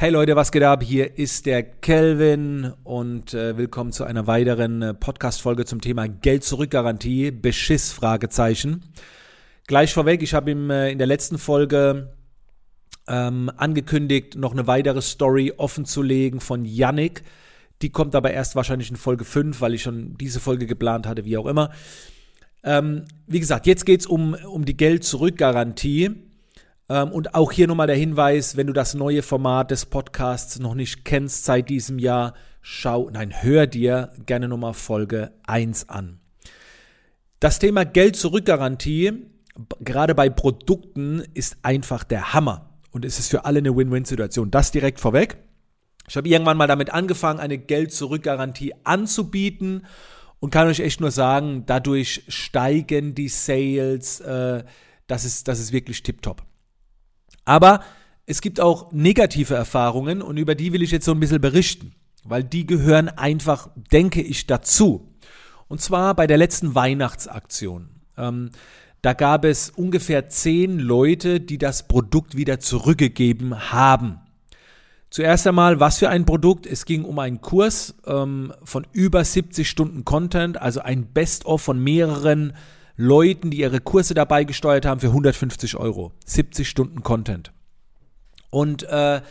Hey Leute, was geht ab? Hier ist der Kelvin und äh, willkommen zu einer weiteren äh, Podcast-Folge zum Thema Geld-Zurück-Garantie, Beschiss, Fragezeichen. Gleich vorweg, ich habe ihm äh, in der letzten Folge ähm, angekündigt, noch eine weitere Story offen zu legen von Yannick. Die kommt aber erst wahrscheinlich in Folge 5, weil ich schon diese Folge geplant hatte, wie auch immer. Ähm, wie gesagt, jetzt geht es um, um die Geld-Zurück-Garantie. Ähm, und auch hier nochmal der Hinweis, wenn du das neue Format des Podcasts noch nicht kennst seit diesem Jahr, schau, nein, hör dir gerne nochmal Folge 1 an. Das Thema Geld-Zurück-Garantie, gerade bei Produkten, ist einfach der Hammer. Und es ist für alle eine Win-Win-Situation. Das direkt vorweg. Ich habe irgendwann mal damit angefangen, eine Geld-Zurück-Garantie anzubieten und kann euch echt nur sagen, dadurch steigen die Sales. Äh, das, ist, das ist wirklich tipptopp. Aber es gibt auch negative Erfahrungen und über die will ich jetzt so ein bisschen berichten, weil die gehören einfach, denke ich, dazu. Und zwar bei der letzten Weihnachtsaktion. Ähm, da gab es ungefähr zehn Leute, die das Produkt wieder zurückgegeben haben. Zuerst einmal, was für ein Produkt? Es ging um einen Kurs ähm, von über 70 Stunden Content, also ein Best-of von mehreren Leuten, die ihre Kurse dabei gesteuert haben, für 150 Euro. 70 Stunden Content. Und äh,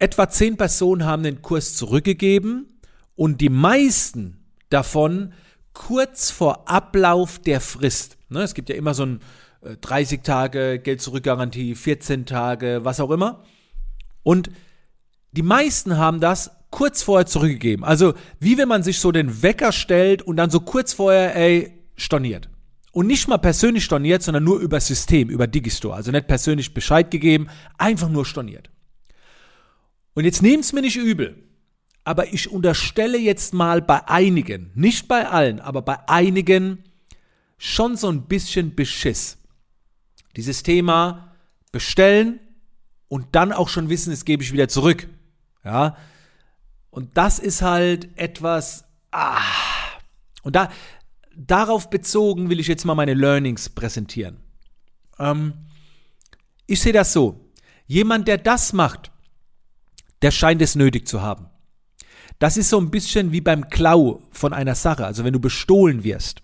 etwa 10 Personen haben den Kurs zurückgegeben und die meisten davon kurz vor Ablauf der Frist. Ne, es gibt ja immer so ein äh, 30 Tage Geld-Zurück-Garantie, 14 Tage, was auch immer. Und die meisten haben das kurz vorher zurückgegeben. Also wie wenn man sich so den Wecker stellt und dann so kurz vorher, ey, storniert. Und nicht mal persönlich storniert, sondern nur über System, über Digistore. Also nicht persönlich Bescheid gegeben, einfach nur storniert. Und jetzt nehmt es mir nicht übel. Aber ich unterstelle jetzt mal bei einigen, nicht bei allen, aber bei einigen schon so ein bisschen Beschiss. Dieses Thema bestellen und dann auch schon wissen, es gebe ich wieder zurück. Ja. Und das ist halt etwas, ah. Und da, darauf bezogen will ich jetzt mal meine Learnings präsentieren. Ähm, ich sehe das so. Jemand, der das macht, der scheint es nötig zu haben. Das ist so ein bisschen wie beim Klau von einer Sache, also wenn du bestohlen wirst.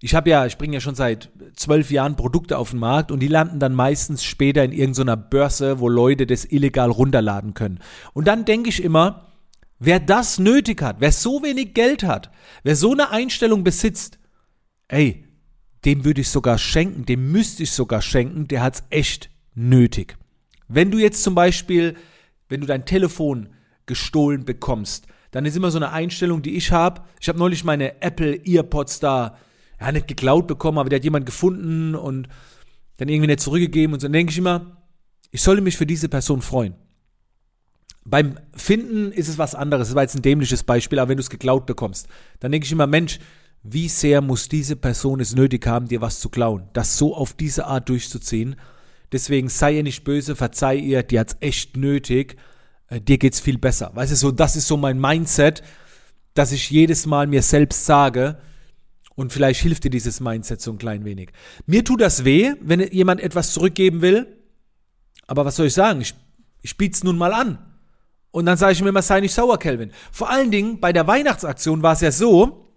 Ich habe ja, ich bringe ja schon seit zwölf Jahren Produkte auf den Markt und die landen dann meistens später in irgendeiner Börse, wo Leute das illegal runterladen können. Und dann denke ich immer, Wer das nötig hat, wer so wenig Geld hat, wer so eine Einstellung besitzt, ey, dem würde ich sogar schenken, dem müsste ich sogar schenken, der hat es echt nötig. Wenn du jetzt zum Beispiel, wenn du dein Telefon gestohlen bekommst, dann ist immer so eine Einstellung, die ich habe. Ich habe neulich meine Apple Earpods da, ja, nicht geklaut bekommen, aber der hat jemand gefunden und dann irgendwie nicht zurückgegeben und so. Dann denke ich immer, ich sollte mich für diese Person freuen. Beim Finden ist es was anderes. Das war jetzt ein dämliches Beispiel, aber wenn du es geklaut bekommst, dann denke ich immer, Mensch, wie sehr muss diese Person es nötig haben, dir was zu klauen? Das so auf diese Art durchzuziehen. Deswegen sei ihr nicht böse, verzeih ihr, die hat es echt nötig. Äh, dir geht's viel besser. Weißt du, so, das ist so mein Mindset, dass ich jedes Mal mir selbst sage, und vielleicht hilft dir dieses Mindset so ein klein wenig. Mir tut das weh, wenn jemand etwas zurückgeben will. Aber was soll ich sagen? Ich, ich biete es nun mal an. Und dann sage ich mir immer, sei nicht sauer, Kelvin. Vor allen Dingen bei der Weihnachtsaktion war es ja so,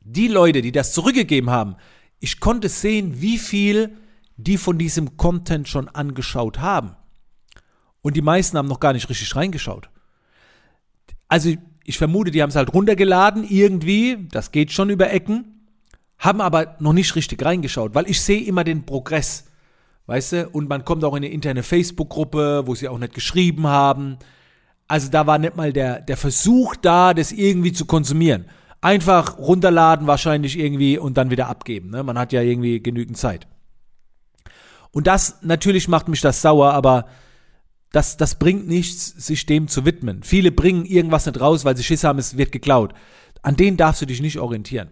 die Leute, die das zurückgegeben haben, ich konnte sehen, wie viel die von diesem Content schon angeschaut haben. Und die meisten haben noch gar nicht richtig reingeschaut. Also ich vermute, die haben es halt runtergeladen irgendwie, das geht schon über Ecken, haben aber noch nicht richtig reingeschaut, weil ich sehe immer den Progress, weißt du, und man kommt auch in eine interne Facebook-Gruppe, wo sie auch nicht geschrieben haben, also da war nicht mal der, der Versuch da, das irgendwie zu konsumieren. Einfach runterladen wahrscheinlich irgendwie und dann wieder abgeben. Ne? Man hat ja irgendwie genügend Zeit. Und das, natürlich macht mich das sauer, aber das, das bringt nichts, sich dem zu widmen. Viele bringen irgendwas nicht raus, weil sie Schiss haben, es wird geklaut. An denen darfst du dich nicht orientieren.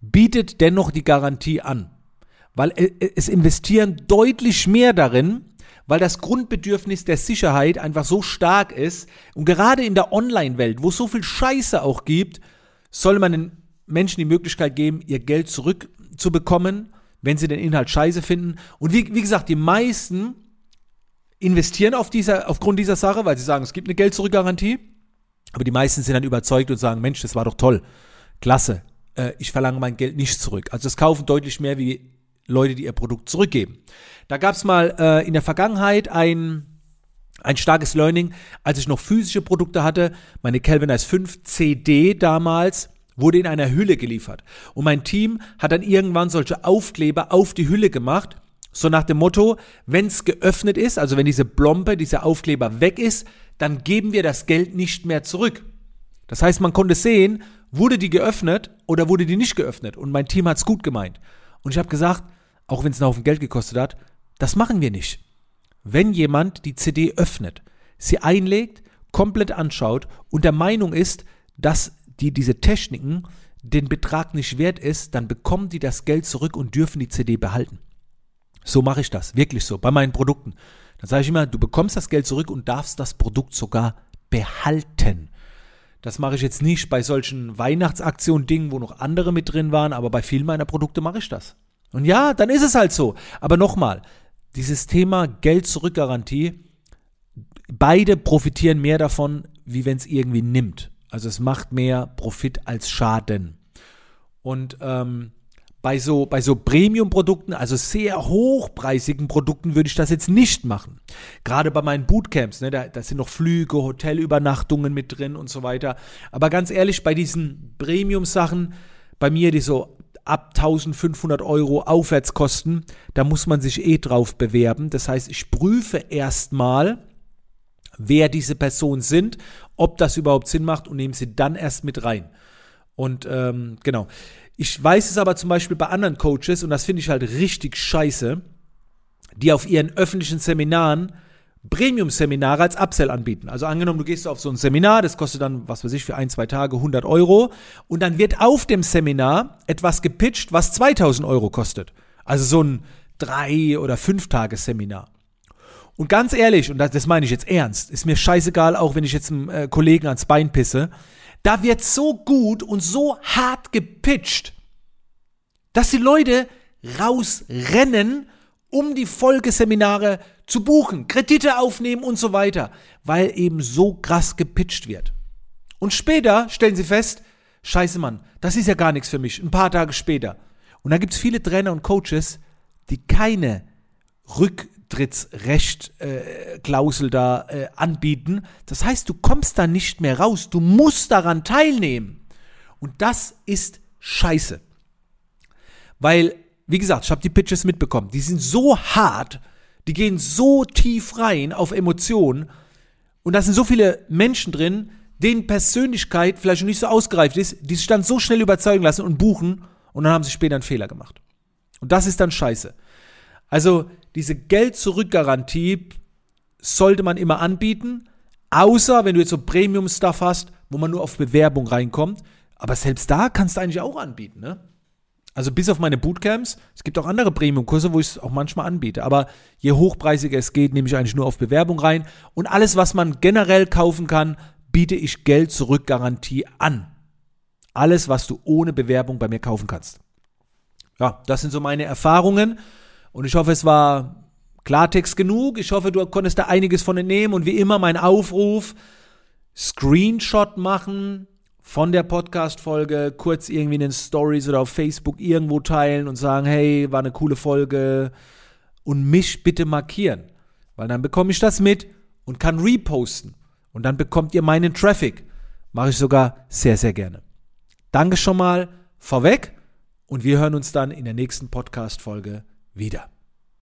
Bietet dennoch die Garantie an. Weil äh, es investieren deutlich mehr darin, weil das Grundbedürfnis der Sicherheit einfach so stark ist. Und gerade in der Online-Welt, wo es so viel Scheiße auch gibt, soll man den Menschen die Möglichkeit geben, ihr Geld zurückzubekommen, wenn sie den Inhalt scheiße finden. Und wie, wie gesagt, die meisten investieren auf dieser, aufgrund dieser Sache, weil sie sagen, es gibt eine Geld-Zurück-Garantie. Aber die meisten sind dann überzeugt und sagen, Mensch, das war doch toll. Klasse. Äh, ich verlange mein Geld nicht zurück. Also es kaufen deutlich mehr wie Leute, die ihr Produkt zurückgeben. Da gab es mal äh, in der Vergangenheit ein, ein starkes Learning, als ich noch physische Produkte hatte. Meine Kelvin S5 CD damals wurde in einer Hülle geliefert. Und mein Team hat dann irgendwann solche Aufkleber auf die Hülle gemacht. So nach dem Motto, wenn es geöffnet ist, also wenn diese Blombe, dieser Aufkleber weg ist, dann geben wir das Geld nicht mehr zurück. Das heißt, man konnte sehen, wurde die geöffnet oder wurde die nicht geöffnet. Und mein Team hat es gut gemeint. Und ich habe gesagt, auch wenn es einen Haufen Geld gekostet hat, das machen wir nicht. Wenn jemand die CD öffnet, sie einlegt, komplett anschaut und der Meinung ist, dass die diese Techniken den Betrag nicht wert ist, dann bekommen die das Geld zurück und dürfen die CD behalten. So mache ich das, wirklich so, bei meinen Produkten. Dann sage ich immer, du bekommst das Geld zurück und darfst das Produkt sogar behalten. Das mache ich jetzt nicht bei solchen Weihnachtsaktionen-Dingen, wo noch andere mit drin waren, aber bei vielen meiner Produkte mache ich das. Und ja, dann ist es halt so. Aber nochmal, dieses Thema Geld-Zurück-Garantie, beide profitieren mehr davon, wie wenn es irgendwie nimmt. Also es macht mehr Profit als Schaden. Und ähm, bei so, bei so Premium-Produkten, also sehr hochpreisigen Produkten, würde ich das jetzt nicht machen. Gerade bei meinen Bootcamps, ne, da, da sind noch Flüge, Hotelübernachtungen mit drin und so weiter. Aber ganz ehrlich, bei diesen Premium-Sachen, bei mir, die so ab 1500 Euro aufwärts kosten, da muss man sich eh drauf bewerben. Das heißt, ich prüfe erstmal, wer diese Personen sind, ob das überhaupt Sinn macht und nehme sie dann erst mit rein. Und ähm, genau. Ich weiß es aber zum Beispiel bei anderen Coaches, und das finde ich halt richtig scheiße, die auf ihren öffentlichen Seminaren Premium-Seminare als Upsell anbieten. Also angenommen, du gehst auf so ein Seminar, das kostet dann, was weiß ich, für ein, zwei Tage 100 Euro und dann wird auf dem Seminar etwas gepitcht, was 2000 Euro kostet. Also so ein drei- oder fünf Tages Seminar. Und ganz ehrlich, und das, das meine ich jetzt ernst, ist mir scheißegal, auch wenn ich jetzt einem äh, Kollegen ans Bein pisse, da wird so gut und so hart gepitcht, dass die Leute rausrennen, um die Folgeseminare zu buchen, Kredite aufnehmen und so weiter, weil eben so krass gepitcht wird. Und später stellen sie fest, scheiße Mann, das ist ja gar nichts für mich, ein paar Tage später. Und da gibt es viele Trainer und Coaches, die keine Rücktrittsrecht-Klausel äh, da äh, anbieten. Das heißt, du kommst da nicht mehr raus. Du musst daran teilnehmen. Und das ist scheiße. Weil, wie gesagt, ich habe die Pitches mitbekommen. Die sind so hart, die gehen so tief rein auf Emotionen. Und da sind so viele Menschen drin, denen Persönlichkeit vielleicht nicht so ausgereift ist, die sich dann so schnell überzeugen lassen und buchen und dann haben sie später einen Fehler gemacht. Und das ist dann scheiße. Also diese Geld-Zurück-Garantie sollte man immer anbieten, außer wenn du jetzt so Premium-Stuff hast, wo man nur auf Bewerbung reinkommt. Aber selbst da kannst du eigentlich auch anbieten, ne? Also bis auf meine Bootcamps, es gibt auch andere Premium-Kurse, wo ich es auch manchmal anbiete. Aber je hochpreisiger es geht, nehme ich eigentlich nur auf Bewerbung rein. Und alles, was man generell kaufen kann, biete ich Geld-Zurück-Garantie an. Alles, was du ohne Bewerbung bei mir kaufen kannst. Ja, das sind so meine Erfahrungen. Und ich hoffe, es war Klartext genug. Ich hoffe, du konntest da einiges von entnehmen. Und wie immer mein Aufruf, Screenshot machen von der Podcast-Folge, kurz irgendwie in den Stories oder auf Facebook irgendwo teilen und sagen, hey, war eine coole Folge und mich bitte markieren. Weil dann bekomme ich das mit und kann reposten. Und dann bekommt ihr meinen Traffic. Mache ich sogar sehr, sehr gerne. Danke schon mal vorweg und wir hören uns dann in der nächsten Podcast-Folge wieder.